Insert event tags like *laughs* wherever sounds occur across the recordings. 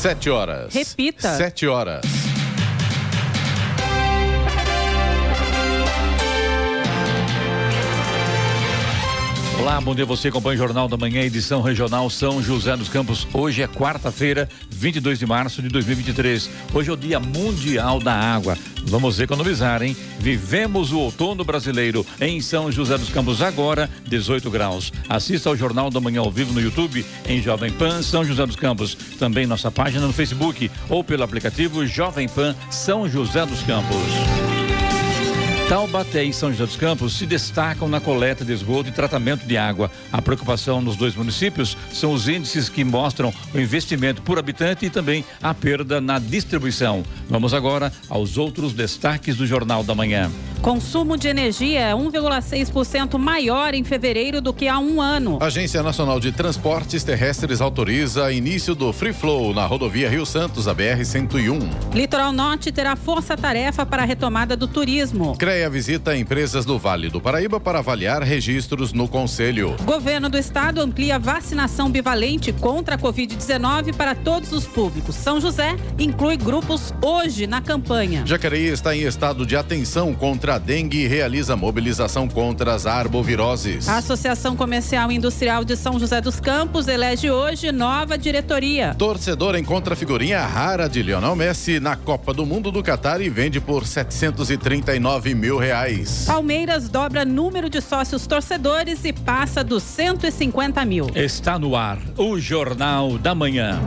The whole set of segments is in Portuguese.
Sete horas. Repita. Sete horas. Olá, bom dia você acompanha o Jornal da Manhã, edição regional São José dos Campos. Hoje é quarta-feira, 22 de março de 2023. Hoje é o Dia Mundial da Água. Vamos economizar, hein? Vivemos o outono brasileiro em São José dos Campos agora, 18 graus. Assista ao Jornal da Manhã ao vivo no YouTube em Jovem Pan São José dos Campos. Também nossa página no Facebook ou pelo aplicativo Jovem Pan São José dos Campos. Taubaté e São José dos Campos se destacam na coleta de esgoto e tratamento de água. A preocupação nos dois municípios são os índices que mostram o investimento por habitante e também a perda na distribuição. Vamos agora aos outros destaques do Jornal da Manhã. Consumo de energia é 1,6% maior em fevereiro do que há um ano. A Agência Nacional de Transportes Terrestres autoriza início do Free Flow na rodovia Rio Santos, a BR-101. Litoral Norte terá força-tarefa para a retomada do turismo. CREA visita empresas do Vale do Paraíba para avaliar registros no Conselho. Governo do Estado amplia vacinação bivalente contra a Covid-19 para todos os públicos. São José inclui grupos hoje na campanha. Jacareí está em estado de atenção contra a dengue e realiza mobilização contra as arboviroses. A Associação Comercial e Industrial de São José dos Campos elege hoje nova diretoria. Torcedor encontra figurinha rara de Lionel Messi na Copa do Mundo do Catar e vende por 739 mil reais. Palmeiras dobra número de sócios torcedores e passa dos 150 mil. Está no ar o Jornal da Manhã.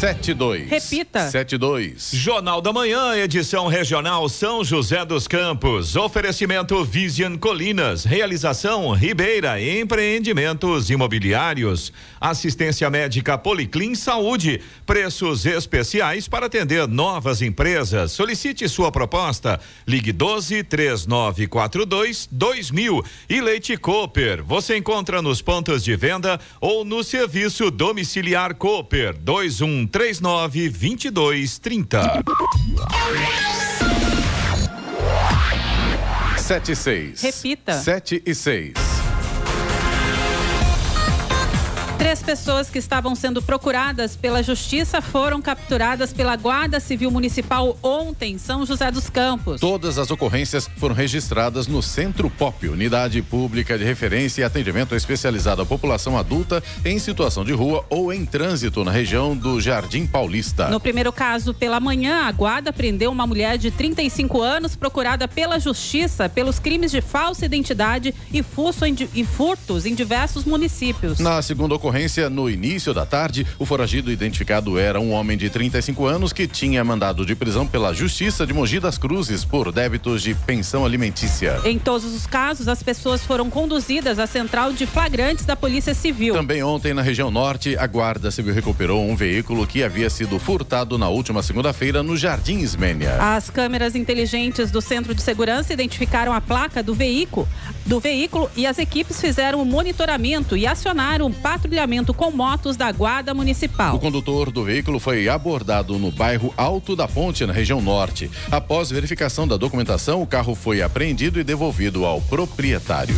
72. Repita. 72. Jornal da Manhã, edição regional São José dos Campos. Oferecimento Vision Colinas. Realização Ribeira Empreendimentos Imobiliários. Assistência médica Policlin Saúde. Preços especiais para atender novas empresas. Solicite sua proposta. Ligue 12 3942 2000. E Leite Cooper. Você encontra nos pontos de venda ou no serviço domiciliar Cooper 21 39 22 30. 7 e 6. Repita. 7 e 6. Três pessoas que estavam sendo procuradas pela justiça foram capturadas pela Guarda Civil Municipal ontem em São José dos Campos. Todas as ocorrências foram registradas no Centro POP, Unidade Pública de Referência e Atendimento Especializado à População Adulta em situação de rua ou em trânsito na região do Jardim Paulista. No primeiro caso, pela manhã, a Guarda prendeu uma mulher de 35 anos procurada pela justiça pelos crimes de falsa identidade e, e furtos em diversos municípios. Na segunda ocorrência, no início da tarde, o foragido identificado era um homem de 35 anos que tinha mandado de prisão pela Justiça de Mogi das Cruzes por débitos de pensão alimentícia. Em todos os casos, as pessoas foram conduzidas à central de flagrantes da Polícia Civil. Também ontem, na região norte, a Guarda Civil recuperou um veículo que havia sido furtado na última segunda-feira no Jardim Ismênia. As câmeras inteligentes do Centro de Segurança identificaram a placa do veículo, do veículo e as equipes fizeram o monitoramento e acionaram o patrulhamento com motos da Guarda Municipal. O condutor do veículo foi abordado no bairro Alto da Ponte, na região norte. Após verificação da documentação, o carro foi apreendido e devolvido ao proprietário.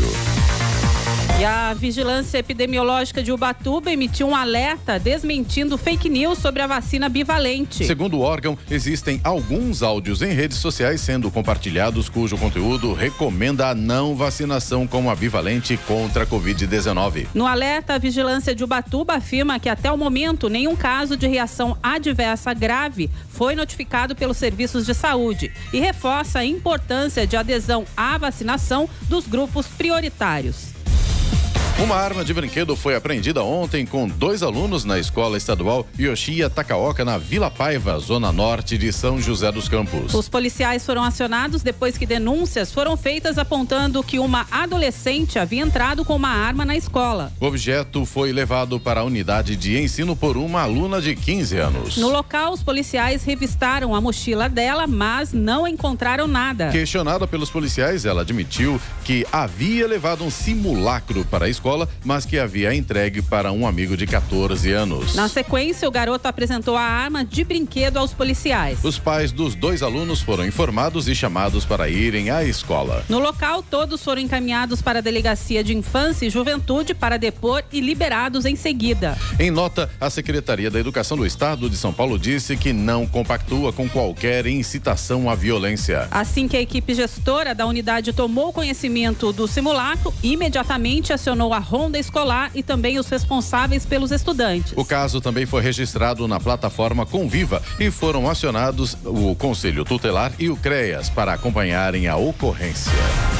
E a Vigilância Epidemiológica de Ubatuba emitiu um alerta desmentindo fake news sobre a vacina bivalente. Segundo o órgão, existem alguns áudios em redes sociais sendo compartilhados cujo conteúdo recomenda a não vacinação com a bivalente contra a Covid-19. No alerta, a Vigilância de Ubatuba afirma que até o momento nenhum caso de reação adversa grave foi notificado pelos serviços de saúde e reforça a importância de adesão à vacinação dos grupos prioritários. Uma arma de brinquedo foi apreendida ontem com dois alunos na escola estadual Yoshiya Takaoka, na Vila Paiva, zona norte de São José dos Campos. Os policiais foram acionados depois que denúncias foram feitas apontando que uma adolescente havia entrado com uma arma na escola. O objeto foi levado para a unidade de ensino por uma aluna de 15 anos. No local, os policiais revistaram a mochila dela, mas não encontraram nada. Questionada pelos policiais, ela admitiu que havia levado um simulacro para a escola escola, mas que havia entregue para um amigo de 14 anos. Na sequência, o garoto apresentou a arma de brinquedo aos policiais. Os pais dos dois alunos foram informados e chamados para irem à escola. No local, todos foram encaminhados para a Delegacia de Infância e Juventude para depor e liberados em seguida. Em nota, a Secretaria da Educação do Estado de São Paulo disse que não compactua com qualquer incitação à violência. Assim que a equipe gestora da unidade tomou conhecimento do simulacro, imediatamente acionou a ronda escolar e também os responsáveis pelos estudantes. O caso também foi registrado na plataforma Conviva e foram acionados o Conselho Tutelar e o CREAS para acompanharem a ocorrência.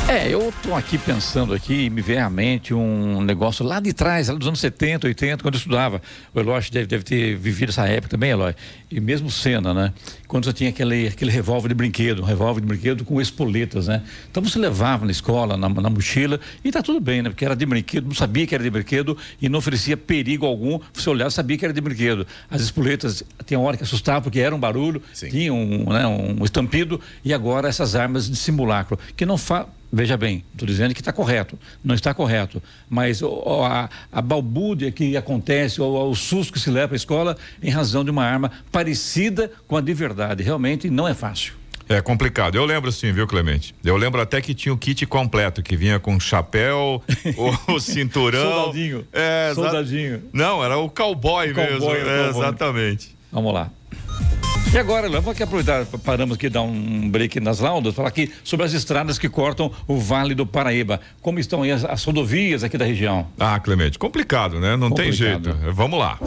É, eu estou aqui pensando aqui, me vem à mente um negócio lá de trás, lá dos anos 70, 80, quando eu estudava. O Eloy deve, deve ter vivido essa época também, Eloy. E mesmo cena, né? Quando você tinha aquele, aquele revólver de brinquedo, um revólver de brinquedo com espoletas, né? Então você levava na escola, na, na mochila, e tá tudo bem, né? Porque era de brinquedo, não sabia que era de brinquedo e não oferecia perigo algum. Você olhava, sabia que era de brinquedo. As espoletas, tem hora que assustavam porque era um barulho, Sim. tinha um, né, um estampido, e agora essas armas de simulacro, que não fa Veja bem, estou dizendo que está correto, não está correto, mas a, a balbúrdia que acontece, ou o susto que se leva para a escola em razão de uma arma parecida com a de verdade, realmente não é fácil. É complicado. Eu lembro sim, viu, Clemente? Eu lembro até que tinha o kit completo, que vinha com chapéu, *laughs* o, cinturão. Soldadinho. É, Soldadinho. Não, era o cowboy, o mesmo. Cowboy, é, cowboy. Exatamente. Vamos lá. E agora, eu vou aqui aproveitar, paramos aqui, dar um break nas laudas, falar aqui sobre as estradas que cortam o Vale do Paraíba. Como estão aí as, as rodovias aqui da região? Ah, Clemente, complicado, né? Não complicado. tem jeito. Vamos lá.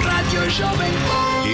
Rádio Jovem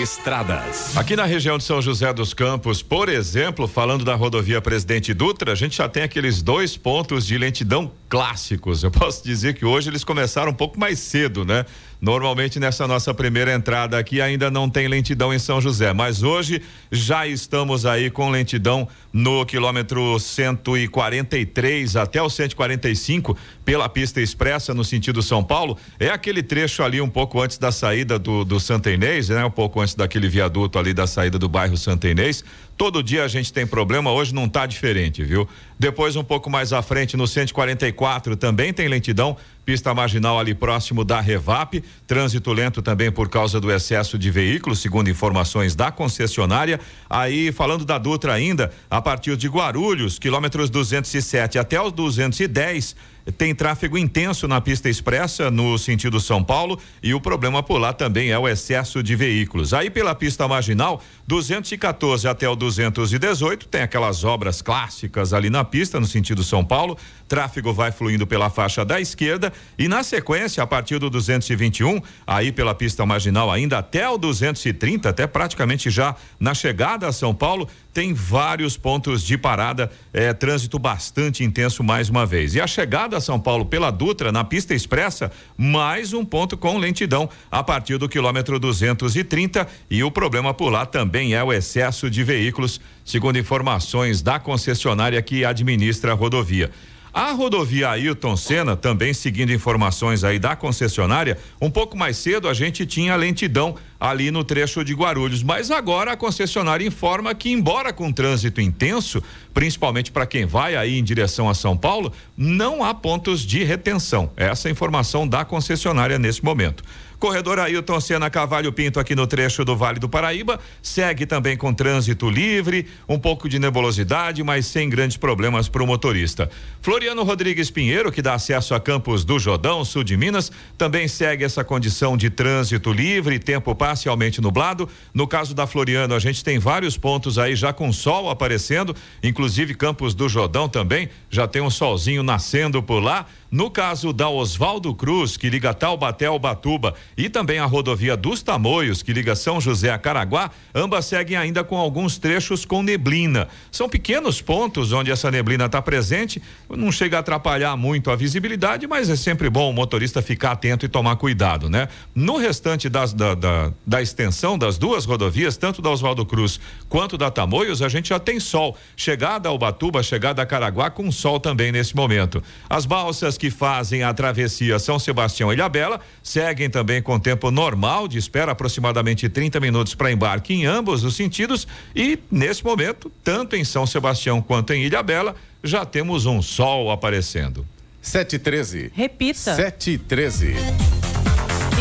Estradas. Aqui na região de São José dos Campos, por exemplo, falando da rodovia Presidente Dutra, a gente já tem aqueles dois pontos de lentidão clássicos. Eu posso dizer que hoje eles começaram um pouco mais cedo, né? Normalmente nessa nossa primeira entrada aqui ainda não tem lentidão em São José, mas hoje já estamos aí com lentidão no quilômetro 143 até o 145 pela pista expressa no sentido São Paulo. É aquele trecho ali um pouco antes da saída do, do Santa Inês, né? Um pouco antes daquele viaduto ali da saída do bairro Santa Inês. Todo dia a gente tem problema, hoje não está diferente, viu? Depois, um pouco mais à frente, no 144, também tem lentidão, pista marginal ali próximo da Revap, trânsito lento também por causa do excesso de veículos, segundo informações da concessionária. Aí, falando da Dutra ainda, a partir de Guarulhos, quilômetros 207 até os 210 tem tráfego intenso na pista expressa no sentido São Paulo e o problema por lá também é o excesso de veículos. Aí pela pista marginal, 214 até o 218, tem aquelas obras clássicas ali na pista no sentido São Paulo. Tráfego vai fluindo pela faixa da esquerda e na sequência, a partir do 221, aí pela pista marginal ainda até o 230, até praticamente já na chegada a São Paulo, tem vários pontos de parada, é, trânsito bastante intenso mais uma vez. E a chegada São Paulo pela Dutra, na pista expressa, mais um ponto com lentidão a partir do quilômetro 230 e o problema por lá também é o excesso de veículos, segundo informações da concessionária que administra a rodovia. A rodovia Ailton Senna, também seguindo informações aí da concessionária, um pouco mais cedo a gente tinha lentidão ali no trecho de Guarulhos, mas agora a concessionária informa que embora com trânsito intenso, principalmente para quem vai aí em direção a São Paulo, não há pontos de retenção. Essa é a informação da concessionária nesse momento. Corredor Ailton Senna Cavalho Pinto aqui no trecho do Vale do Paraíba, segue também com trânsito livre, um pouco de nebulosidade, mas sem grandes problemas para o motorista. Floriano Rodrigues Pinheiro, que dá acesso a Campos do Jordão, sul de Minas, também segue essa condição de trânsito livre, tempo parcialmente nublado. No caso da Floriano, a gente tem vários pontos aí já com sol aparecendo, inclusive Campos do Jordão também, já tem um solzinho nascendo por lá. No caso da Oswaldo Cruz, que liga Taubaté ao Batuba, e também a rodovia dos Tamoios, que liga São José a Caraguá, ambas seguem ainda com alguns trechos com neblina. São pequenos pontos onde essa neblina está presente, não chega a atrapalhar muito a visibilidade, mas é sempre bom o motorista ficar atento e tomar cuidado, né? No restante das, da, da, da extensão das duas rodovias, tanto da Oswaldo Cruz quanto da Tamoios, a gente já tem sol. Chegada ao Batuba, chegada a Caraguá, com sol também nesse momento. As balsas que fazem a travessia São Sebastião e Ilhabela seguem também com tempo normal de espera, aproximadamente 30 minutos para embarque em ambos os sentidos. E nesse momento, tanto em São Sebastião quanto em Ilhabela, já temos um sol aparecendo. 713. Repita. 713.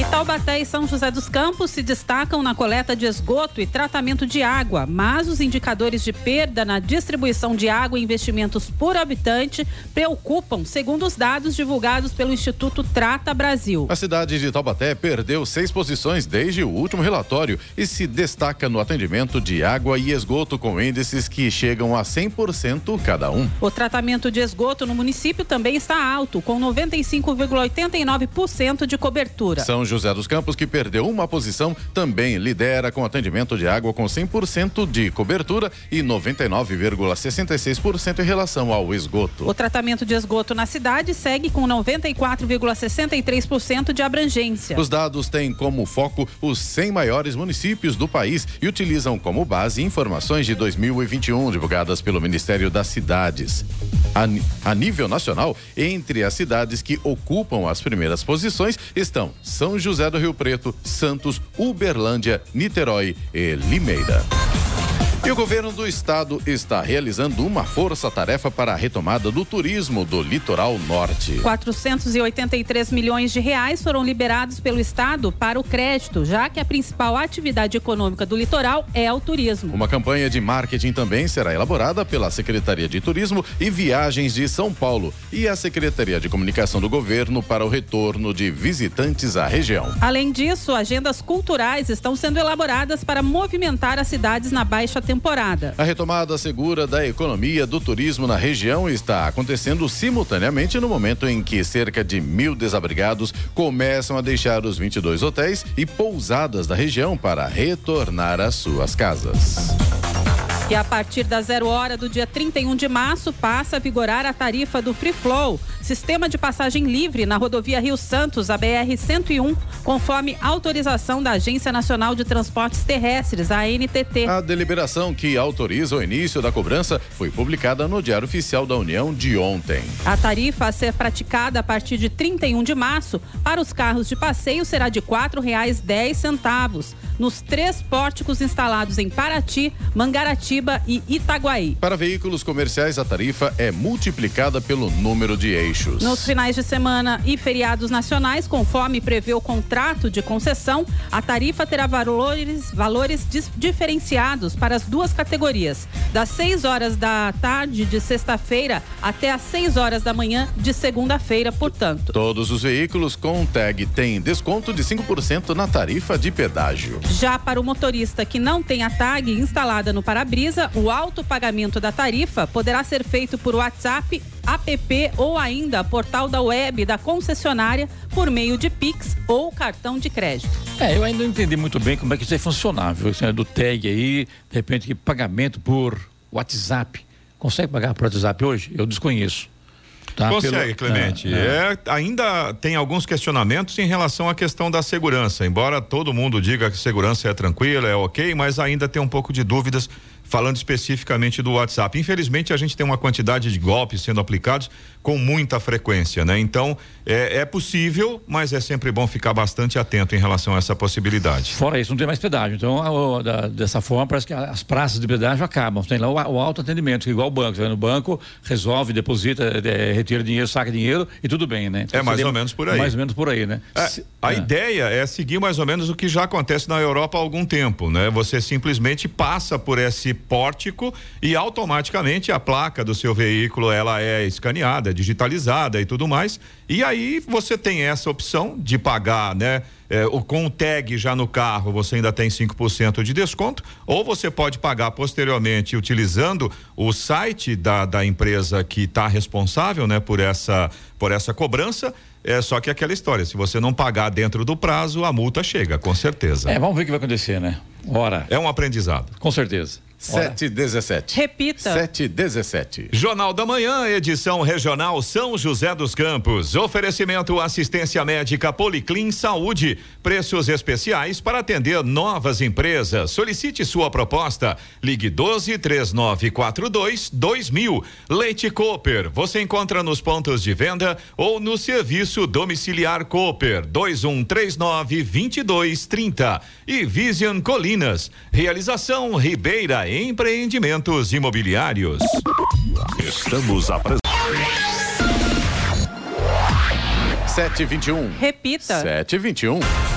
Taubaté e São José dos Campos se destacam na coleta de esgoto e tratamento de água, mas os indicadores de perda na distribuição de água e investimentos por habitante preocupam, segundo os dados divulgados pelo Instituto Trata Brasil. A cidade de Taubaté perdeu seis posições desde o último relatório e se destaca no atendimento de água e esgoto com índices que chegam a 100% cada um. O tratamento de esgoto no município também está alto, com 95,89% de cobertura. São José dos Campos, que perdeu uma posição, também lidera com atendimento de água com 100% de cobertura e 99,66% em relação ao esgoto. O tratamento de esgoto na cidade segue com 94,63% de abrangência. Os dados têm como foco os 100 maiores municípios do país e utilizam como base informações de 2021 divulgadas pelo Ministério das Cidades. A, a nível nacional, entre as cidades que ocupam as primeiras posições estão São José do Rio Preto, Santos, Uberlândia, Niterói e Limeira. E o governo do estado está realizando uma força-tarefa para a retomada do turismo do litoral norte. 483 milhões de reais foram liberados pelo estado para o crédito, já que a principal atividade econômica do litoral é o turismo. Uma campanha de marketing também será elaborada pela Secretaria de Turismo e Viagens de São Paulo e a Secretaria de Comunicação do Governo para o retorno de visitantes à região. Além disso, agendas culturais estão sendo elaboradas para movimentar as cidades na baixa temporada. A retomada segura da economia do turismo na região está acontecendo simultaneamente no momento em que cerca de mil desabrigados começam a deixar os 22 hotéis e pousadas da região para retornar às suas casas. E a partir da zero hora do dia 31 de março passa a vigorar a tarifa do Free Flow, sistema de passagem livre na rodovia Rio Santos, a BR 101, conforme autorização da Agência Nacional de Transportes Terrestres, a ANTT. A deliberação que autoriza o início da cobrança foi publicada no Diário Oficial da União de ontem. A tarifa a ser praticada a partir de 31 de março para os carros de passeio será de R$ 4,10 nos três pórticos instalados em Paraty, Mangaratiba e Itaguaí. Para veículos comerciais, a tarifa é multiplicada pelo número de eixos. Nos finais de semana e feriados nacionais, conforme prevê o contrato de concessão, a tarifa terá valores, valores diferenciados para as duas categorias, das 6 horas da tarde de sexta-feira até as 6 horas da manhã de segunda-feira, portanto. Todos os veículos com tag têm desconto de 5% na tarifa de pedágio. Já para o motorista que não tem a tag instalada no para-brisa, o autopagamento da tarifa poderá ser feito por WhatsApp, app ou ainda portal da web da concessionária por meio de Pix ou cartão de crédito. É, eu ainda não entendi muito bem como é que isso é funcionável. Isso é do tag aí, de repente, pagamento por WhatsApp. Consegue pagar por WhatsApp hoje? Eu desconheço. Tá? Consegue, Pelo... Clemente. É, é. É, ainda tem alguns questionamentos em relação à questão da segurança. Embora todo mundo diga que segurança é tranquila, é ok, mas ainda tem um pouco de dúvidas falando especificamente do WhatsApp. Infelizmente, a gente tem uma quantidade de golpes sendo aplicados com muita frequência, né? Então, é, é, possível, mas é sempre bom ficar bastante atento em relação a essa possibilidade. Fora isso, não tem mais pedágio. Então, a, a, da, dessa forma, parece que as praças de pedágio acabam. Tem lá o, o autoatendimento, igual o banco. Você vai no banco, resolve, deposita, é, retira dinheiro, saca dinheiro e tudo bem, né? Então, é mais ou menos por aí. Mais ou menos por aí, né? É, a é. ideia é seguir mais ou menos o que já acontece na Europa há algum tempo, né? Você simplesmente passa por esse pórtico e automaticamente a placa do seu veículo ela é escaneada, digitalizada e tudo mais. E aí você tem essa opção de pagar, né? É, o, com o tag já no carro, você ainda tem 5% de desconto, ou você pode pagar posteriormente utilizando o site da, da empresa que está responsável né, por, essa, por essa cobrança. É só que aquela história, se você não pagar dentro do prazo, a multa chega, com certeza. É, vamos ver o que vai acontecer, né? Ora. É um aprendizado. Com certeza. 717. Repita. 717. Jornal da Manhã, edição regional São José dos Campos. Oferecimento assistência médica Policlin Saúde. Preços especiais para atender novas empresas. Solicite sua proposta. Ligue 12 3942 2000. Leite Cooper. Você encontra nos pontos de venda ou no serviço domiciliar Cooper 2139 2230. E Vision Colinas. Realização Ribeira Empreendimentos Imobiliários. Estamos apresentando. 721. Repita. 721.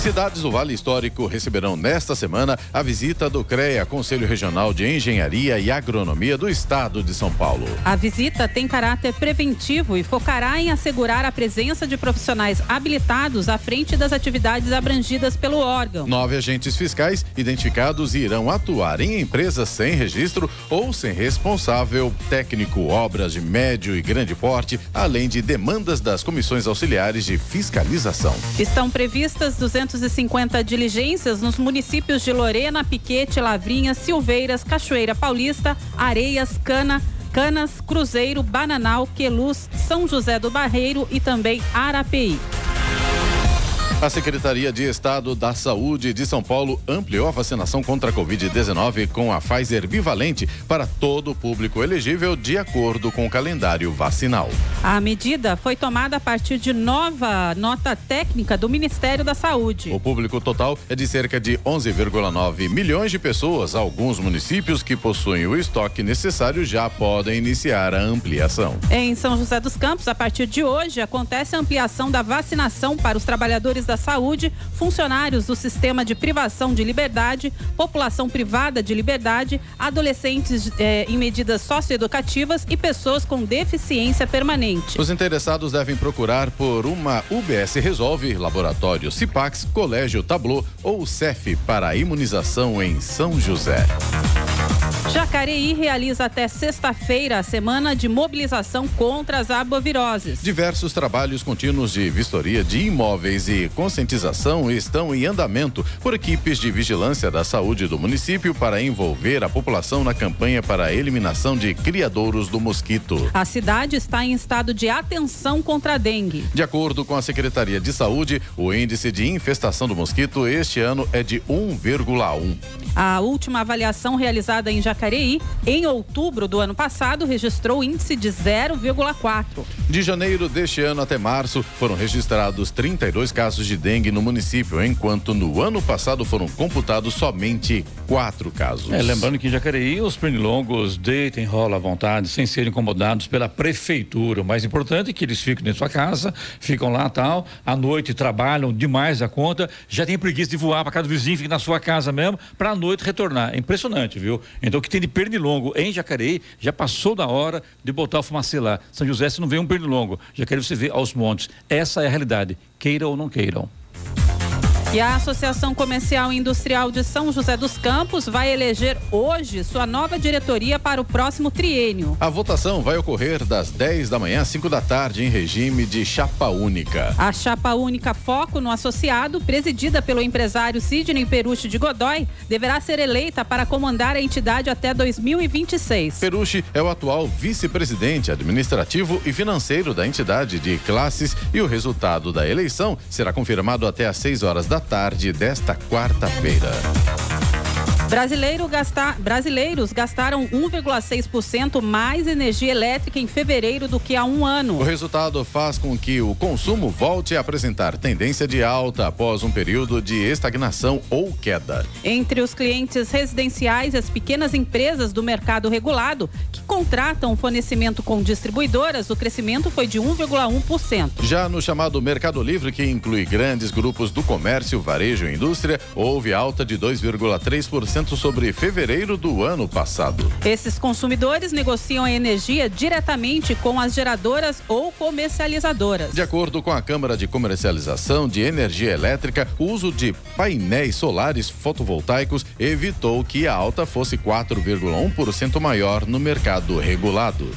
Cidades do Vale Histórico receberão nesta semana a visita do CREA, Conselho Regional de Engenharia e Agronomia do Estado de São Paulo. A visita tem caráter preventivo e focará em assegurar a presença de profissionais habilitados à frente das atividades abrangidas pelo órgão. Nove agentes fiscais identificados irão atuar em empresas sem registro ou sem responsável técnico, obras de médio e grande porte, além de demandas das comissões auxiliares de fiscalização. Estão previstas 200 250 diligências nos municípios de Lorena, Piquete, Lavrinha, Silveiras, Cachoeira Paulista, Areias, Cana, Canas, Cruzeiro, Bananal, Queluz, São José do Barreiro e também Arapeí. A Secretaria de Estado da Saúde de São Paulo ampliou a vacinação contra a Covid-19 com a Pfizer bivalente para todo o público elegível de acordo com o calendário vacinal. A medida foi tomada a partir de nova nota técnica do Ministério da Saúde. O público total é de cerca de 11,9 milhões de pessoas. Alguns municípios que possuem o estoque necessário já podem iniciar a ampliação. Em São José dos Campos, a partir de hoje, acontece a ampliação da vacinação para os trabalhadores da saúde, funcionários do sistema de privação de liberdade, população privada de liberdade, adolescentes eh, em medidas socioeducativas e pessoas com deficiência permanente. Os interessados devem procurar por uma UBS Resolve, Laboratório Cipax, Colégio Tablo ou CEF para imunização em São José. Jacareí realiza até sexta-feira a semana de mobilização contra as arboviroses. Diversos trabalhos contínuos de vistoria de imóveis e conscientização estão em andamento por equipes de vigilância da saúde do município para envolver a população na campanha para a eliminação de criadouros do mosquito. A cidade está em estado de atenção contra a dengue. De acordo com a Secretaria de Saúde, o índice de infestação do mosquito este ano é de 1,1. A última avaliação realizada em Jacareí, em outubro do ano passado, registrou índice de 0,4. De janeiro deste ano até março, foram registrados 32 casos de dengue no município, enquanto no ano passado foram computados somente quatro casos. É, lembrando que em Jacareí os pernilongos deitem, rola à vontade, sem serem incomodados pela prefeitura. O mais importante é que eles fiquem dentro da sua casa, ficam lá tal, à noite trabalham demais a conta, já tem preguiça de voar para cada vizinho, fica na sua casa mesmo, para noite retornar. É impressionante, viu? Então o que tem de pernilongo em Jacareí já passou da hora de botar o fumacê lá. São José, se não vê um pernilongo, Jacareí você vê aos montes. Essa é a realidade, queira ou não queiram. E a Associação Comercial e Industrial de São José dos Campos vai eleger hoje sua nova diretoria para o próximo triênio. A votação vai ocorrer das 10 da manhã às 5 da tarde em regime de chapa única. A chapa única Foco no Associado, presidida pelo empresário Sidney Perucci de Godói, deverá ser eleita para comandar a entidade até 2026. Perucci é o atual vice-presidente administrativo e financeiro da entidade de classes e o resultado da eleição será confirmado até às 6 horas da tarde desta quarta-feira. Brasileiro gastar, brasileiros gastaram 1,6% mais energia elétrica em fevereiro do que há um ano. O resultado faz com que o consumo volte a apresentar tendência de alta após um período de estagnação ou queda. Entre os clientes residenciais e as pequenas empresas do mercado regulado, que contratam fornecimento com distribuidoras, o crescimento foi de 1,1%. Já no chamado Mercado Livre, que inclui grandes grupos do comércio, varejo e indústria, houve alta de 2,3% sobre fevereiro do ano passado. Esses consumidores negociam a energia diretamente com as geradoras ou comercializadoras. De acordo com a Câmara de Comercialização de Energia Elétrica, o uso de painéis solares fotovoltaicos evitou que a alta fosse 4,1% maior no mercado regulado.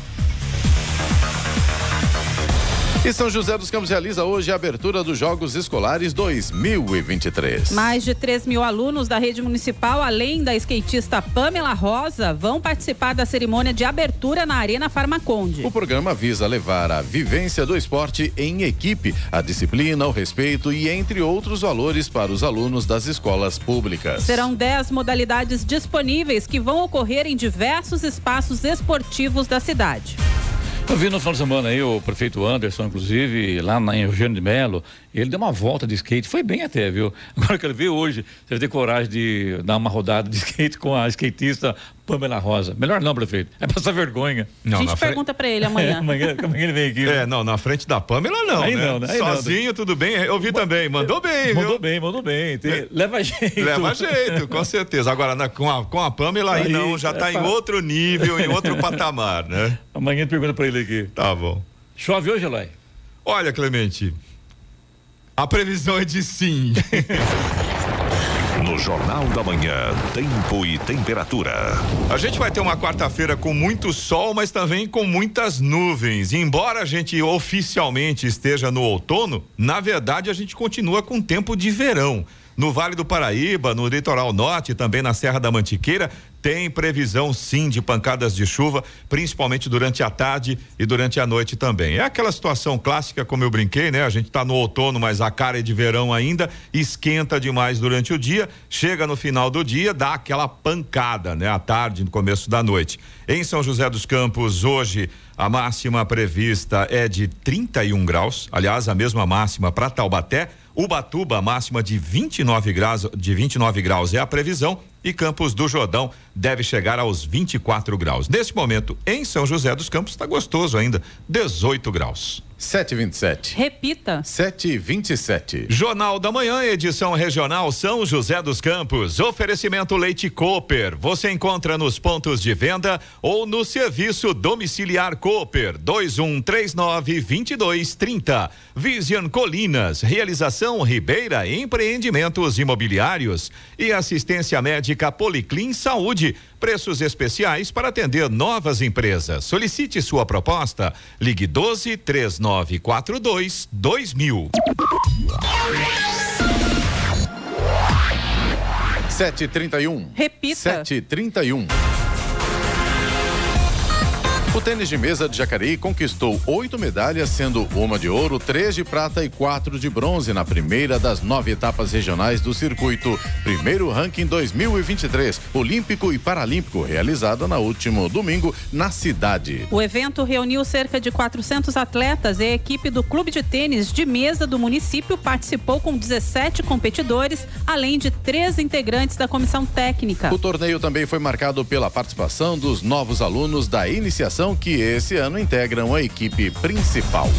E São José dos Campos realiza hoje a abertura dos Jogos Escolares 2023. Mais de 3 mil alunos da rede municipal, além da skatista Pamela Rosa, vão participar da cerimônia de abertura na Arena Farmaconde. O programa visa levar a vivência do esporte em equipe, a disciplina, o respeito e entre outros valores para os alunos das escolas públicas. Serão 10 modalidades disponíveis que vão ocorrer em diversos espaços esportivos da cidade. Eu vi no final de semana aí o prefeito Anderson, inclusive, lá na Eugênio de Melo, ele deu uma volta de skate, foi bem até, viu? *laughs* Agora que ele veio hoje, você vai ter coragem de dar uma rodada de *laughs* skate com a skatista Pamela Rosa. Melhor não, prefeito. É passar vergonha. Não, a gente pergunta para ele amanhã. É, *laughs* amanhã. Amanhã ele vem aqui. É, não, na frente da Pamela não, Aí né? não, né? Sozinho, não. tudo bem. Eu vi também. Mandou bem, Mandou viu? bem, mandou bem. Tem... É. Leva jeito. Leva jeito, com certeza. Agora, na, com, a, com a Pamela aí, aí não, já está é em outro nível, em outro patamar, né? Amanhã pergunta para ele aqui. Tá bom. Chove hoje, Eloy? Olha, Clemente, a previsão é de sim. *laughs* No Jornal da Manhã, tempo e temperatura. A gente vai ter uma quarta-feira com muito sol, mas também com muitas nuvens. embora a gente oficialmente esteja no outono, na verdade a gente continua com tempo de verão. No Vale do Paraíba, no litoral norte, também na Serra da Mantiqueira, tem previsão sim de pancadas de chuva, principalmente durante a tarde e durante a noite também. É aquela situação clássica, como eu brinquei, né? A gente está no outono, mas a cara é de verão ainda, esquenta demais durante o dia, chega no final do dia, dá aquela pancada, né? À tarde, no começo da noite. Em São José dos Campos, hoje, a máxima prevista é de 31 graus, aliás, a mesma máxima para Taubaté. Ubatuba, máxima de 29 graus, de 29 graus é a previsão e Campos do Jordão deve chegar aos 24 graus. Neste momento, em São José dos Campos, está gostoso ainda, 18 graus. 727. Repita. 727. Jornal da Manhã, edição regional São José dos Campos. Oferecimento Leite Cooper. Você encontra nos pontos de venda ou no serviço domiciliar Cooper 2139 2230. Vision Colinas. Realização Ribeira Empreendimentos Imobiliários e assistência médica Policlin Saúde. Preços especiais para atender novas empresas. Solicite sua proposta. Ligue 12 3942 2000. Sete trinta e um. Repita. Sete trinta e um. O tênis de mesa de Jacareí conquistou oito medalhas, sendo uma de ouro, três de prata e quatro de bronze na primeira das nove etapas regionais do circuito. Primeiro ranking 2023, Olímpico e Paralímpico, realizado na último domingo na cidade. O evento reuniu cerca de 400 atletas e a equipe do Clube de Tênis de Mesa do município participou com 17 competidores, além de três integrantes da comissão técnica. O torneio também foi marcado pela participação dos novos alunos da iniciação que esse ano integram a equipe principal.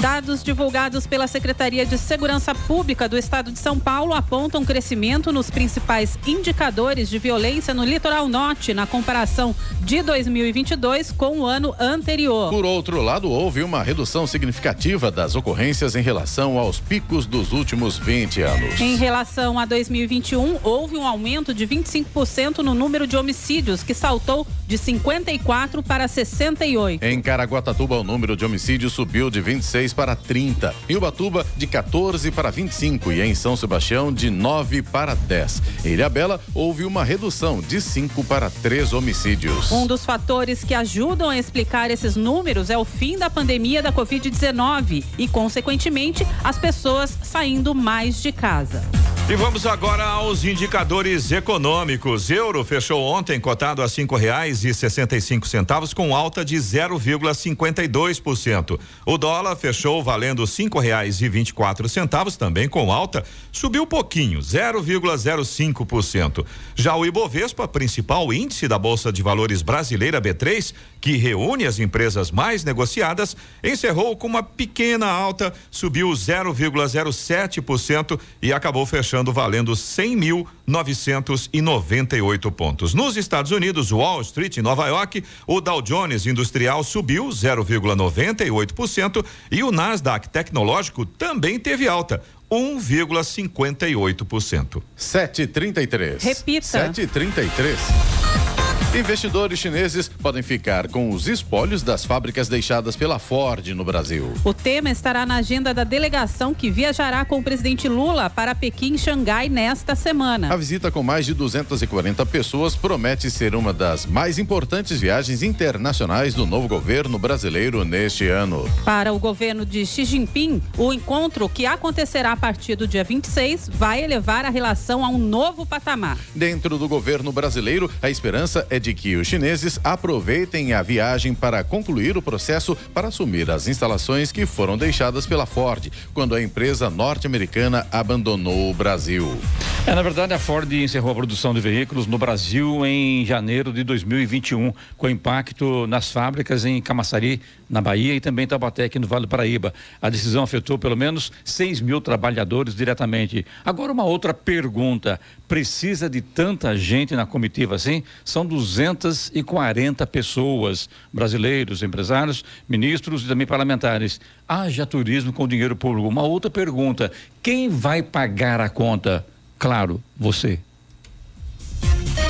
Dados divulgados pela Secretaria de Segurança Pública do Estado de São Paulo apontam crescimento nos principais indicadores de violência no litoral norte na comparação de 2022 com o ano anterior. Por outro lado, houve uma redução significativa das ocorrências em relação aos picos dos últimos 20 anos. Em relação a 2021, houve um aumento de 25% no número de homicídios, que saltou de 54 para 68. Em Caraguatatuba, o número de homicídios subiu de 26 para 30. Em Ubatuba, de 14 para 25. E em São Sebastião, de 9 para 10. Em Ilhabela, houve uma redução de 5 para 3 homicídios. Um dos fatores que ajudam a explicar esses números é o fim da pandemia da Covid-19 e, consequentemente, as pessoas saindo mais de casa. E vamos agora aos indicadores econômicos. Euro fechou ontem cotado a cinco reais e sessenta e cinco centavos com alta de 0,52%. O dólar fechou valendo cinco reais e vinte e quatro centavos também com alta, subiu pouquinho, 0,05%. Já o Ibovespa, principal índice da Bolsa de Valores brasileira B3, que reúne as empresas mais negociadas, encerrou com uma pequena alta, subiu 0,07% e acabou fechando valendo 100.998 pontos. Nos Estados Unidos, Wall Street em Nova York, o Dow Jones Industrial subiu 0,98% e o Nasdaq Tecnológico também teve alta. 1,58%. 733. Repita. 733. Investidores chineses podem ficar com os espólios das fábricas deixadas pela Ford no Brasil. O tema estará na agenda da delegação que viajará com o presidente Lula para Pequim e Xangai nesta semana. A visita com mais de 240 pessoas promete ser uma das mais importantes viagens internacionais do novo governo brasileiro neste ano. Para o governo de Xi Jinping, o encontro que acontecerá a partir do dia 26 vai elevar a relação a um novo patamar. Dentro do governo brasileiro, a esperança é de que os chineses aproveitem a viagem para concluir o processo para assumir as instalações que foram deixadas pela Ford, quando a empresa norte-americana abandonou o Brasil. É, na verdade, a Ford encerrou a produção de veículos no Brasil em janeiro de 2021, com impacto nas fábricas em Camaçari, na Bahia, e também Taubaté, aqui no Vale do Paraíba. A decisão afetou pelo menos 6 mil trabalhadores diretamente. Agora, uma outra pergunta: precisa de tanta gente na comitiva assim? São 240 pessoas, brasileiros, empresários, ministros e também parlamentares. Haja turismo com dinheiro público. Uma outra pergunta: quem vai pagar a conta? Claro, você.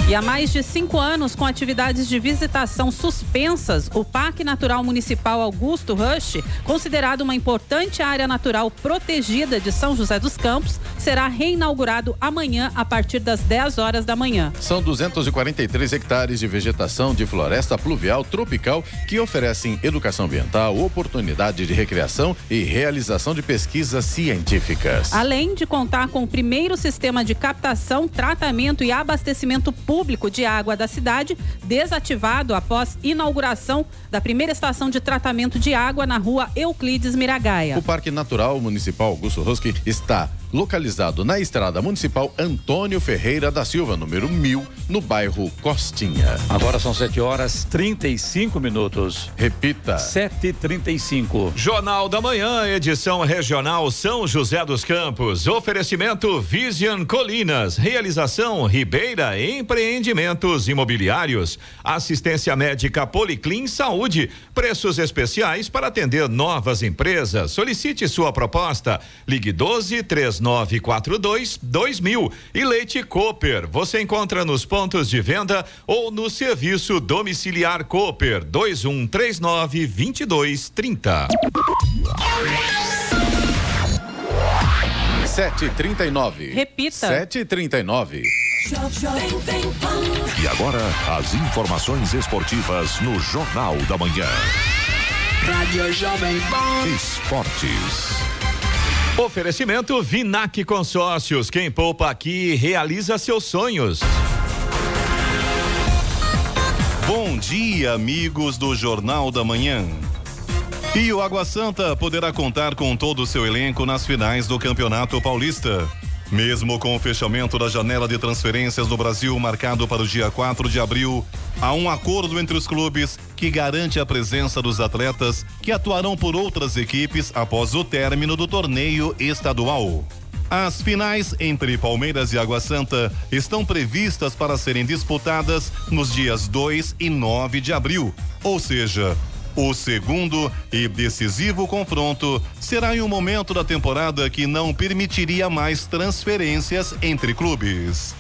E há mais de cinco anos, com atividades de visitação suspensas, o Parque Natural Municipal Augusto Rush, considerado uma importante área natural protegida de São José dos Campos, será reinaugurado amanhã a partir das 10 horas da manhã. São 243 hectares de vegetação de floresta pluvial tropical que oferecem educação ambiental, oportunidade de recreação e realização de pesquisas científicas. Além de contar com o primeiro sistema de captação, tratamento e abastecimento público público de água da cidade, desativado após inauguração da primeira estação de tratamento de água na rua Euclides Miragaia. O Parque Natural Municipal Augusto Roski está localizado na Estrada Municipal Antônio Ferreira da Silva, número 1000, no bairro Costinha. Agora são 7 horas 35 minutos. Repita. 7h35. Jornal da Manhã, edição regional São José dos Campos. Oferecimento Vision Colinas. Realização Ribeira Empreendimentos Imobiliários. Assistência médica Policlin Saúde. Preços especiais para atender novas empresas. Solicite sua proposta. Ligue 12 3 3942 2000 e Leite Cooper. Você encontra nos pontos de venda ou no serviço domiciliar Cooper 2139 2230. 739. Repita. 739. E agora, as informações esportivas no Jornal da Manhã. Rádio Jovem Pan. Esportes. Oferecimento Vinac Consórcios. Quem poupa aqui realiza seus sonhos. Bom dia, amigos do Jornal da Manhã. E o Água Santa poderá contar com todo o seu elenco nas finais do Campeonato Paulista. Mesmo com o fechamento da janela de transferências no Brasil marcado para o dia 4 de abril, há um acordo entre os clubes que garante a presença dos atletas que atuarão por outras equipes após o término do torneio estadual. As finais entre Palmeiras e Água Santa estão previstas para serem disputadas nos dias 2 e 9 de abril, ou seja, o segundo e decisivo confronto será em um momento da temporada que não permitiria mais transferências entre clubes.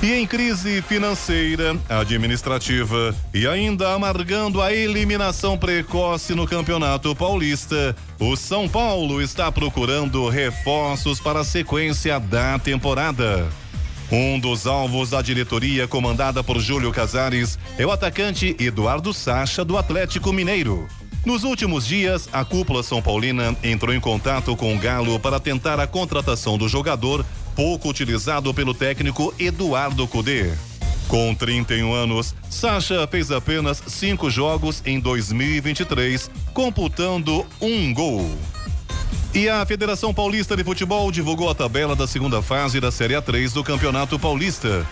E em crise financeira, administrativa e ainda amargando a eliminação precoce no Campeonato Paulista, o São Paulo está procurando reforços para a sequência da temporada. Um dos alvos da diretoria comandada por Júlio Casares é o atacante Eduardo Sacha do Atlético Mineiro. Nos últimos dias, a cúpula São Paulina entrou em contato com o Galo para tentar a contratação do jogador, pouco utilizado pelo técnico Eduardo Cudê. Com 31 anos, Sacha fez apenas cinco jogos em 2023, computando um gol. E a Federação Paulista de Futebol divulgou a tabela da segunda fase da Série A3 do Campeonato Paulista.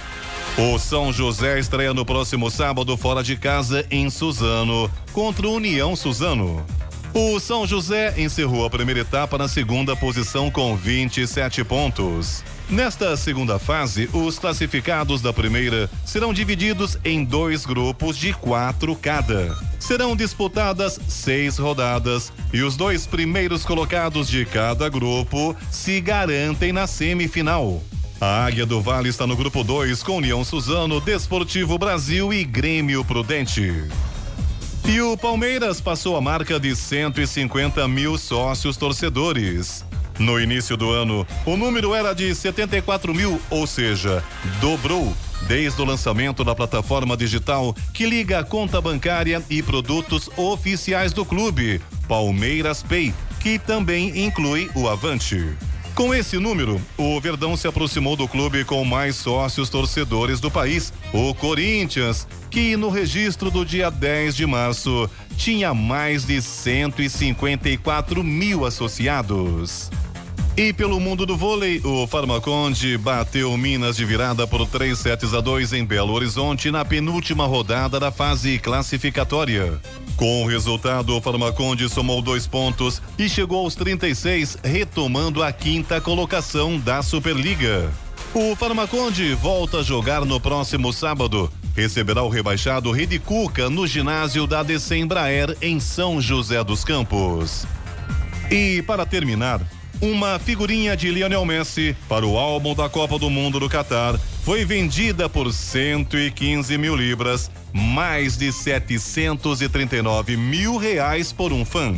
O São José estreia no próximo sábado fora de casa em Suzano, contra o União Suzano. O São José encerrou a primeira etapa na segunda posição com 27 pontos. Nesta segunda fase, os classificados da primeira serão divididos em dois grupos de quatro cada. Serão disputadas seis rodadas e os dois primeiros colocados de cada grupo se garantem na semifinal. A Águia do Vale está no grupo 2 com União Suzano, Desportivo Brasil e Grêmio Prudente. E o Palmeiras passou a marca de 150 mil sócios torcedores. No início do ano, o número era de 74 mil, ou seja, dobrou desde o lançamento da plataforma digital que liga a conta bancária e produtos oficiais do clube, Palmeiras Pay, que também inclui o Avante. Com esse número, o Verdão se aproximou do clube com mais sócios torcedores do país, o Corinthians, que no registro do dia 10 de março tinha mais de 154 mil associados. E pelo mundo do vôlei, o Farmaconde bateu Minas de virada por 3 sets a 2 em Belo Horizonte na penúltima rodada da fase classificatória. Com o resultado, o Farmaconde somou dois pontos e chegou aos 36, retomando a quinta colocação da Superliga. O Farmaconde volta a jogar no próximo sábado. Receberá o rebaixado Rede Cuca no ginásio da DC Embraer em São José dos Campos. E para terminar, uma figurinha de Lionel Messi para o álbum da Copa do Mundo do Catar foi vendida por 115 mil libras, mais de 739 mil reais por um fã.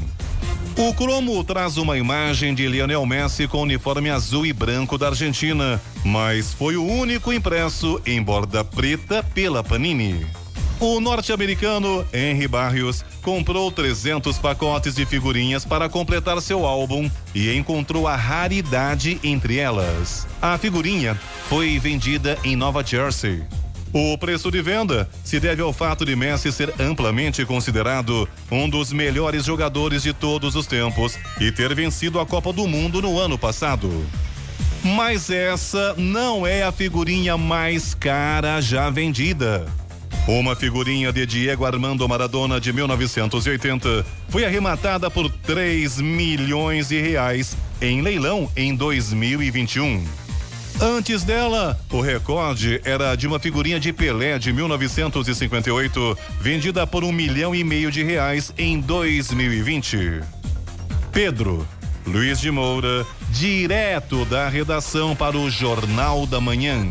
O cromo traz uma imagem de Lionel Messi com uniforme azul e branco da Argentina, mas foi o único impresso em borda preta pela Panini. O norte-americano Henry Barrios comprou 300 pacotes de figurinhas para completar seu álbum e encontrou a raridade entre elas. A figurinha foi vendida em Nova Jersey. O preço de venda se deve ao fato de Messi ser amplamente considerado um dos melhores jogadores de todos os tempos e ter vencido a Copa do Mundo no ano passado. Mas essa não é a figurinha mais cara já vendida. Uma figurinha de Diego Armando Maradona de 1980 foi arrematada por 3 milhões de reais em leilão em 2021. Antes dela, o recorde era de uma figurinha de Pelé de 1958, vendida por um milhão e meio de reais em 2020. Pedro Luiz de Moura, direto da redação para o Jornal da Manhã.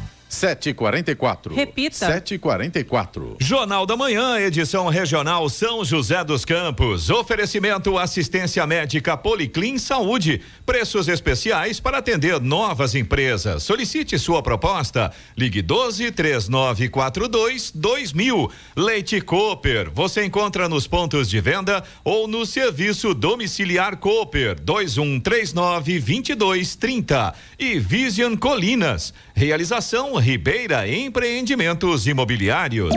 744. Repita. 744. Jornal da Manhã, edição regional São José dos Campos. Oferecimento assistência médica Policlin Saúde. Preços especiais para atender novas empresas. Solicite sua proposta. Ligue 12 3942 2000. Leite Cooper. Você encontra nos pontos de venda ou no serviço domiciliar Cooper 2139 2230. E Vision Colinas. Realização Ribeira Empreendimentos Imobiliários.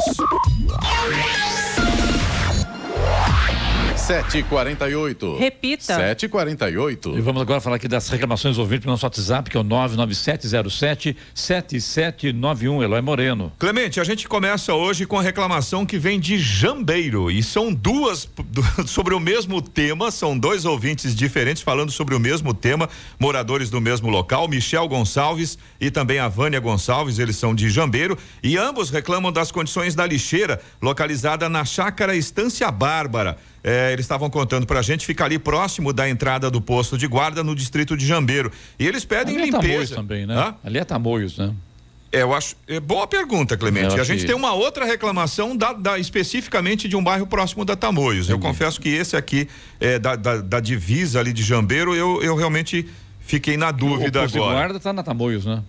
748. Repita. 748. E vamos agora falar aqui das reclamações ouvintes no nosso WhatsApp, que é o 99707 7791, Eloy Moreno. Clemente, a gente começa hoje com a reclamação que vem de Jambeiro e são *laughs* duas sobre o mesmo tema, são dois ouvintes diferentes falando sobre o mesmo tema, moradores do mesmo local, Michel Gonçalves e também a Vânia Gonçalves, eles são de Jambeiro e ambos reclamam das condições da lixeira localizada na chácara Estância Bárbara. É, eles estavam contando pra gente, fica ali próximo da entrada do posto de guarda no distrito de Jambeiro. E eles pedem Ali é limpeza. Tamoios também, né? Hã? Ali é Tamoios, né? É, eu acho. É boa pergunta, Clemente. A gente acho tem que- uma outra reclamação da, da- especificamente de um bairro próximo da Tamoios. Eu confesso que esse aqui, é, da, da, da divisa ali de Jambeiro, eu, eu realmente fiquei na o dúvida posto de agora. guarda tá na Tamoios, né?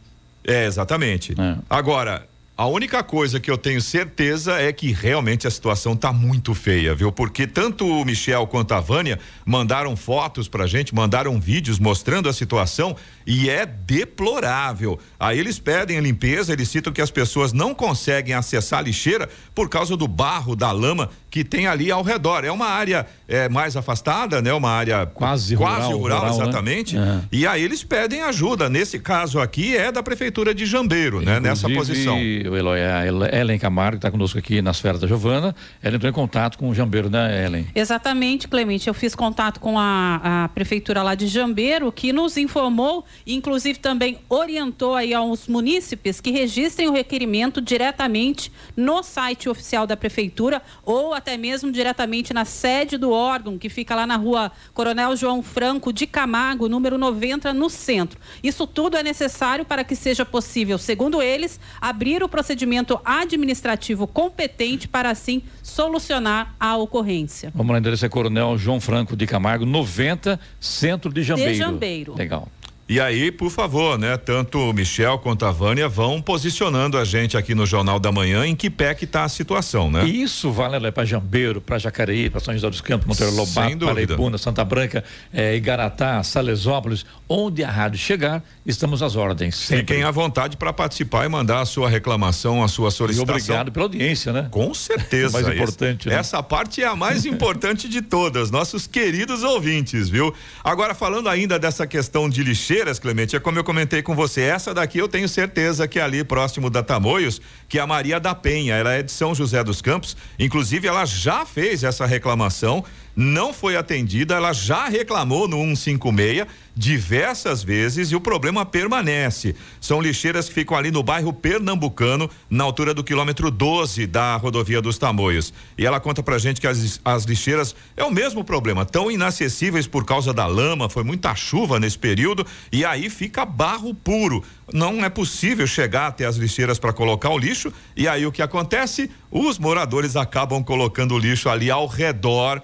É, exatamente. É. Agora, a única coisa que eu tenho certeza é que realmente a situação tá muito feia, viu? Porque tanto o Michel quanto a Vânia mandaram fotos pra gente, mandaram vídeos mostrando a situação e é deplorável. Aí eles pedem a limpeza, eles citam que as pessoas não conseguem acessar a lixeira por causa do barro, da lama que tem ali ao redor. É uma área é, mais afastada, né? Uma área Quase quase rural, rural, rural, né? exatamente. É. E aí eles pedem ajuda. Nesse caso aqui é da prefeitura de Jambeiro, né? Nessa Inclusive, posição. Eloy, a Ellen Camargo, que está conosco aqui na esfera da Giovana, ela entrou em contato com o Jambeiro, né, Ellen? Exatamente, Clemente. Eu fiz contato com a, a prefeitura lá de Jambeiro, que nos informou, inclusive também orientou aí aos munícipes que registrem o requerimento diretamente no site oficial da prefeitura ou até mesmo diretamente na sede do órgão, que fica lá na rua Coronel João Franco de Camargo, número 90, no centro. Isso tudo é necessário para que seja possível, segundo eles, abrir o procedimento administrativo competente para assim solucionar a ocorrência. Vamos lá, endereço é Coronel João Franco de Camargo, 90, centro de Jambeiro. De Jambeiro. Legal. E aí, por favor, né? Tanto o Michel quanto a Vânia vão posicionando a gente aqui no Jornal da Manhã em que pé que está a situação, né? Isso vale para Jambeiro, para Jacareí, para São José dos Campos, Monteiro Lobato, Paraibuna, Santa Branca, eh, Igaratá, Salesópolis, onde a rádio chegar, estamos às ordens. Sempre. Fiquem à vontade para participar e mandar a sua reclamação, a sua solicitação. E obrigado pela audiência, né? Com certeza. É *laughs* mais importante. Né? Essa parte é a mais *laughs* importante de todas, nossos queridos ouvintes, viu? Agora, falando ainda dessa questão de lixeiras, Clemente, é como eu comentei com você, essa daqui eu tenho certeza que é ali próximo da Tamoios, que é a Maria da Penha, ela é de São José dos Campos, inclusive ela já fez essa reclamação não foi atendida, ela já reclamou no 156 diversas vezes e o problema permanece. São lixeiras que ficam ali no bairro Pernambucano, na altura do quilômetro 12 da rodovia dos Tamoios. E ela conta pra gente que as, as lixeiras é o mesmo problema, tão inacessíveis por causa da lama, foi muita chuva nesse período e aí fica barro puro. Não é possível chegar até as lixeiras para colocar o lixo e aí o que acontece? Os moradores acabam colocando o lixo ali ao redor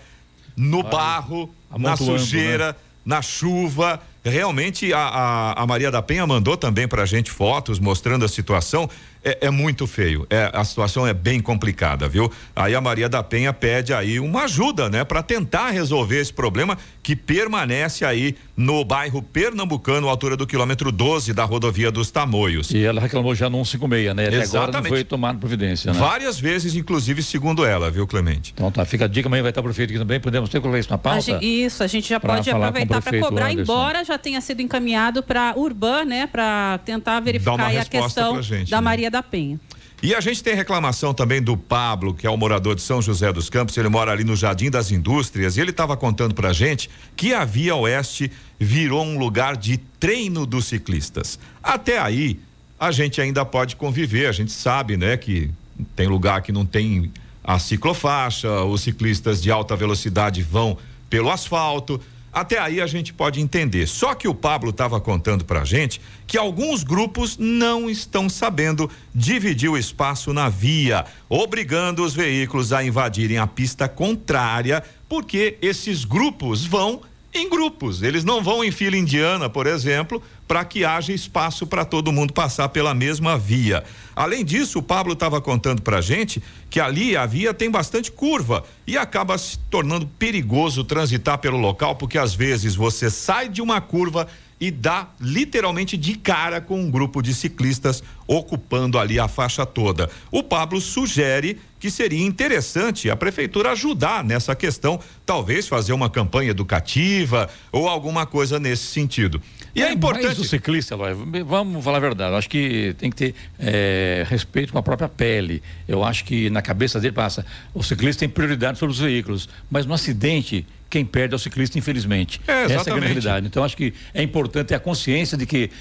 no barro, na sujeira, né? Na chuva. Realmente a, a, a, Maria da Penha mandou também para a gente fotos mostrando a situação é, é muito feio. É, a situação é bem complicada, viu? Aí a Maria da Penha pede aí uma ajuda, né, para tentar resolver esse problema que permanece aí no bairro Pernambucano, à altura do quilômetro 12 da rodovia dos Tamoios. E ela reclamou já no 156, né? Até Exatamente. agora não foi tomado providência, né? Várias vezes, inclusive, segundo ela, viu, Clemente? Então tá, fica a dica, amanhã vai estar o prefeito aqui também, podemos ter colocar isso na pauta? A isso, a gente já pode aproveitar para cobrar, Anderson. embora já tenha sido encaminhado para Urban, né, para tentar verificar a questão gente, da né? Maria da Penha. E a gente tem reclamação também do Pablo, que é o morador de São José dos Campos, ele mora ali no Jardim das Indústrias, e ele estava contando pra gente que a Via Oeste virou um lugar de treino dos ciclistas. Até aí, a gente ainda pode conviver, a gente sabe, né, que tem lugar que não tem a ciclofaixa, os ciclistas de alta velocidade vão pelo asfalto, até aí a gente pode entender. Só que o Pablo estava contando para a gente que alguns grupos não estão sabendo dividir o espaço na via, obrigando os veículos a invadirem a pista contrária, porque esses grupos vão em grupos. Eles não vão em fila indiana, por exemplo, para que haja espaço para todo mundo passar pela mesma via. Além disso, o Pablo estava contando para gente que ali a via tem bastante curva e acaba se tornando perigoso transitar pelo local, porque às vezes você sai de uma curva e dá literalmente de cara com um grupo de ciclistas ocupando ali a faixa toda. O Pablo sugere que seria interessante a prefeitura ajudar nessa questão, talvez fazer uma campanha educativa ou alguma coisa nesse sentido. E é, é importante. Mas o ciclista, vamos falar a verdade, eu acho que tem que ter é, respeito com a própria pele. Eu acho que na cabeça dele passa, o ciclista tem prioridade sobre os veículos, mas no acidente quem perde é o ciclista, infelizmente. É, Essa é a realidade. Então, acho que é importante a consciência de que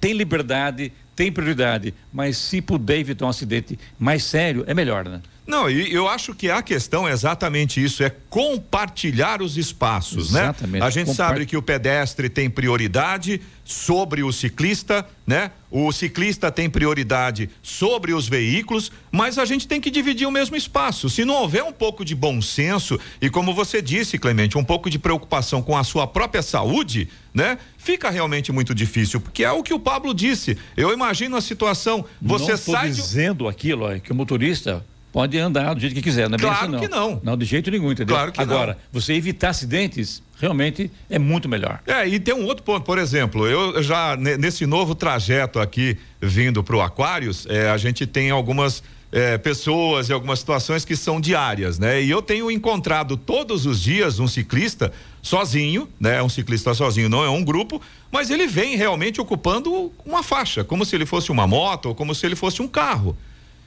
tem liberdade, tem prioridade, mas se puder evitar um acidente mais sério, é melhor, né? Não, e eu acho que a questão é exatamente isso, é compartilhar os espaços, né? exatamente. né? A gente Compart... sabe que o pedestre tem prioridade sobre o ciclista, né? O ciclista tem prioridade sobre os veículos, mas a gente tem que dividir o mesmo espaço. Se não houver um pouco de bom senso e como você disse, Clemente, um pouco de preocupação com a sua própria saúde, né? Fica realmente muito difícil, porque é o que o Pablo disse. Eu imagino a situação, você não sai dizendo de... aquilo, ó, que o motorista pode andar do jeito que quiser, não é claro assim, que não. Não, de jeito nenhum, entendeu? Claro que Agora, não. você evitar acidentes realmente é muito melhor. É, e tem um outro ponto, por exemplo, eu já nesse novo trajeto aqui vindo para o Aquários, é, a gente tem algumas é, pessoas e algumas situações que são diárias, né? E eu tenho encontrado todos os dias um ciclista sozinho, né? Um ciclista sozinho, não é um grupo, mas ele vem realmente ocupando uma faixa, como se ele fosse uma moto ou como se ele fosse um carro.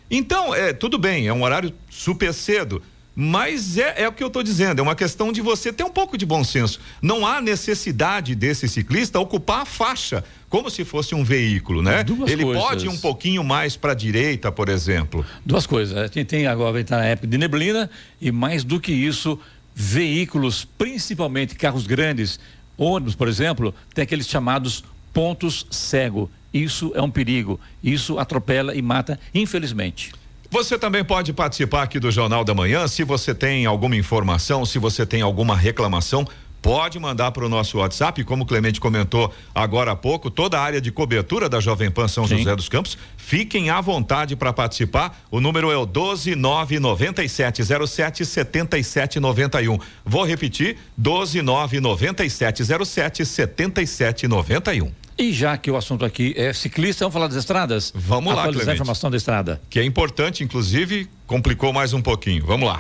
Então, é tudo bem, é um horário super cedo. Mas é, é o que eu estou dizendo, é uma questão de você ter um pouco de bom senso. Não há necessidade desse ciclista ocupar a faixa como se fosse um veículo, né? Duas Ele coisas. pode ir um pouquinho mais para a direita, por exemplo. Duas coisas. A gente tem agora, estar na época de neblina e mais do que isso, veículos, principalmente carros grandes, ônibus, por exemplo, tem aqueles chamados pontos cego. Isso é um perigo. Isso atropela e mata, infelizmente. Você também pode participar aqui do Jornal da Manhã. Se você tem alguma informação, se você tem alguma reclamação, pode mandar para o nosso WhatsApp, como o Clemente comentou agora há pouco, toda a área de cobertura da Jovem Pan São Sim. José dos Campos. Fiquem à vontade para participar. O número é o 1299707 7791. Vou repetir: 1299707 7791. E já que o assunto aqui é ciclista, vamos falar das estradas? Vamos lá, Atualizar a Clemente. informação da estrada. Que é importante, inclusive, complicou mais um pouquinho. Vamos lá.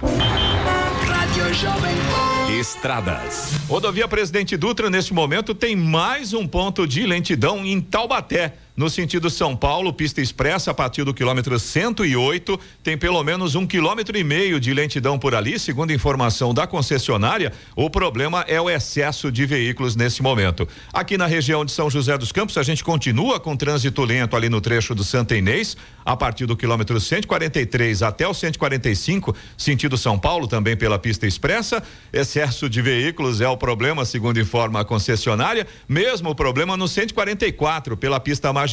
Rádio Jovem Pan. Estradas. Rodovia Presidente Dutra, neste momento, tem mais um ponto de lentidão em Taubaté. No sentido São Paulo, pista expressa a partir do quilômetro 108, tem pelo menos um quilômetro e meio de lentidão por ali. Segundo informação da concessionária, o problema é o excesso de veículos nesse momento. Aqui na região de São José dos Campos, a gente continua com trânsito lento ali no trecho do Santa Inês, a partir do quilômetro 143 até o 145, sentido São Paulo, também pela pista expressa. Excesso de veículos é o problema, segundo informa a concessionária. Mesmo problema no 144, pela pista marginal,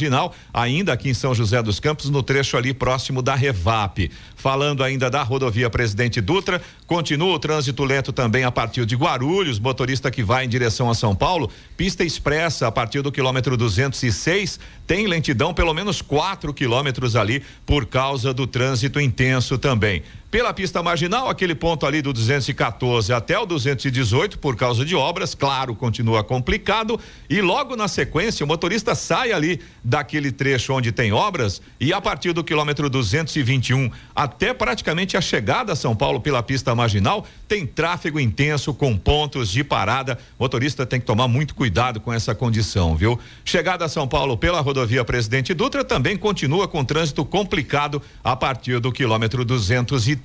ainda aqui em São José dos Campos, no trecho ali próximo da Revap. Falando ainda da rodovia Presidente Dutra, continua o trânsito lento também a partir de Guarulhos, motorista que vai em direção a São Paulo, pista expressa a partir do quilômetro 206, tem lentidão pelo menos 4 quilômetros ali por causa do trânsito intenso também. Pela pista marginal, aquele ponto ali do 214 até o 218, por causa de obras, claro, continua complicado. E logo na sequência, o motorista sai ali daquele trecho onde tem obras e a partir do quilômetro 221 até praticamente a chegada a São Paulo pela pista marginal, tem tráfego intenso com pontos de parada. O motorista tem que tomar muito cuidado com essa condição, viu? Chegada a São Paulo pela rodovia Presidente Dutra também continua com trânsito complicado a partir do quilômetro 230.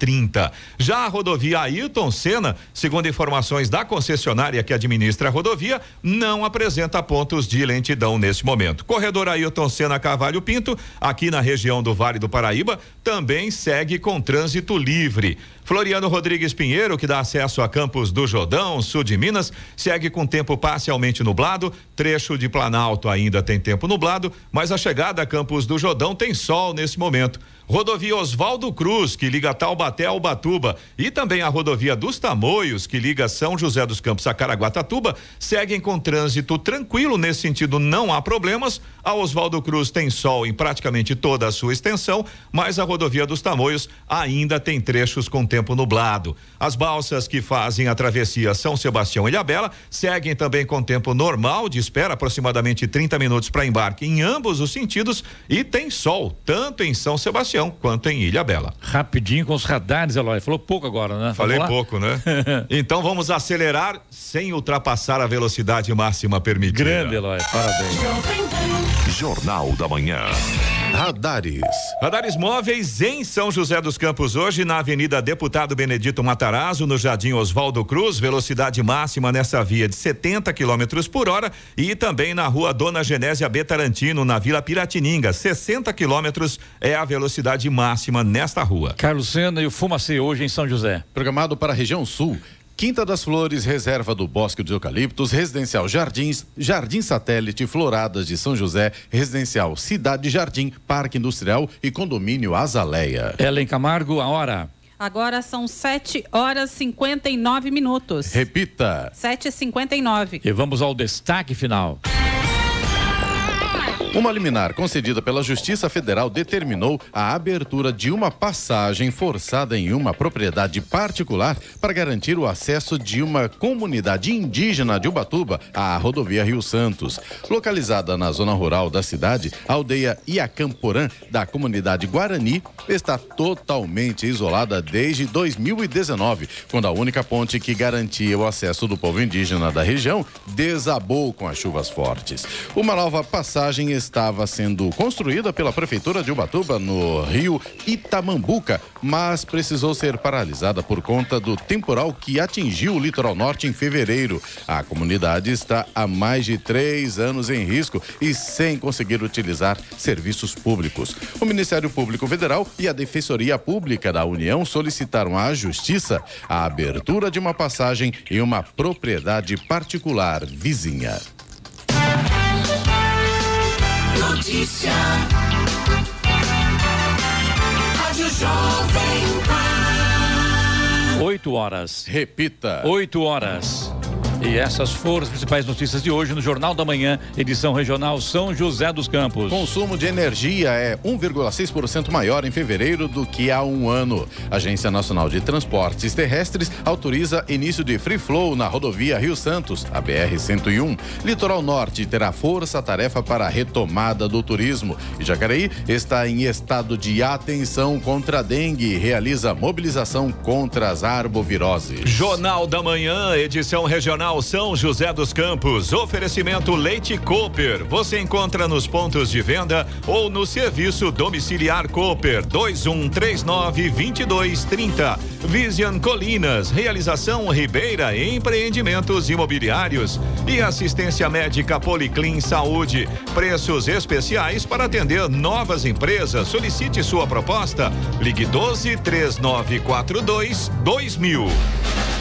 Já a rodovia Ailton Senna, segundo informações da concessionária que administra a rodovia, não apresenta pontos de lentidão nesse momento. Corredor Ailton Senna Carvalho Pinto, aqui na região do Vale do Paraíba, também segue com trânsito livre. Floriano Rodrigues Pinheiro, que dá acesso a Campos do Jordão, sul de Minas, segue com tempo parcialmente nublado. Trecho de Planalto ainda tem tempo nublado, mas a chegada a Campos do Jordão tem sol nesse momento. Rodovia Oswaldo Cruz, que liga Taubaté ao Batuba, e também a rodovia dos Tamoios, que liga São José dos Campos a Caraguatatuba, seguem com trânsito tranquilo nesse sentido, não há problemas. A Oswaldo Cruz tem sol em praticamente toda a sua extensão, mas a rodovia dos Tamoios ainda tem trechos com tempo nublado. As balsas que fazem a travessia São Sebastião e Ilhabela seguem também com tempo normal de espera, aproximadamente 30 minutos para embarque em ambos os sentidos, e tem sol, tanto em São Sebastião quanto em Ilhabela. Rapidinho com os radares, Eloy. Falou pouco agora, né? Falei pouco, né? *laughs* então vamos acelerar sem ultrapassar a velocidade máxima permitida. Grande, Eloy. Parabéns. Jornal da Manhã. Radares. Radares móveis em São José dos Campos hoje na Avenida Deputado Benedito Matarazzo, no Jardim Oswaldo Cruz, velocidade máxima nessa via de 70 quilômetros por hora e também na Rua Dona Genésia B Tarantino, na Vila Piratininga, 60 quilômetros é a velocidade máxima nesta rua. Carlos Sena e o Fumacê hoje em São José. Programado para a região sul. Quinta das Flores, Reserva do Bosque dos Eucaliptos, Residencial Jardins, Jardim Satélite, Floradas de São José, Residencial Cidade Jardim, Parque Industrial e Condomínio Azaleia. Ellen Camargo, a hora. Agora são 7 horas e 59 minutos. Repita. 7h59. E vamos ao destaque final. Uma liminar concedida pela Justiça Federal determinou a abertura de uma passagem forçada em uma propriedade particular para garantir o acesso de uma comunidade indígena de Ubatuba à rodovia Rio Santos. Localizada na zona rural da cidade, a aldeia Iacamporã, da comunidade Guarani, está totalmente isolada desde 2019, quando a única ponte que garantia o acesso do povo indígena da região desabou com as chuvas fortes. Uma nova passagem estava sendo construída pela Prefeitura de Ubatuba, no rio Itamambuca, mas precisou ser paralisada por conta do temporal que atingiu o litoral norte em fevereiro. A comunidade está há mais de três anos em risco e sem conseguir utilizar serviços públicos. O Ministério Público Federal e a Defensoria Pública da União solicitaram à Justiça a abertura de uma passagem em uma propriedade particular vizinha. Notícia. Rádio Jovem Pan. 8 horas. Repita. 8 horas. E essas foram as principais notícias de hoje no Jornal da Manhã, edição regional São José dos Campos. Consumo de energia é 1,6% maior em fevereiro do que há um ano. Agência Nacional de Transportes Terrestres autoriza início de free flow na rodovia Rio Santos, a BR-101. Litoral Norte terá força-tarefa para a retomada do turismo. E Jacareí está em estado de atenção contra a dengue e realiza mobilização contra as arboviroses. Jornal da Manhã, edição regional São José dos Campos. Oferecimento Leite Cooper. Você encontra nos pontos de venda ou no serviço domiciliar Cooper 2139 2230. Vision Colinas. Realização Ribeira Empreendimentos Imobiliários e assistência médica Policlin Saúde. Preços especiais para atender novas empresas. Solicite sua proposta. Ligue 12 3942 2000.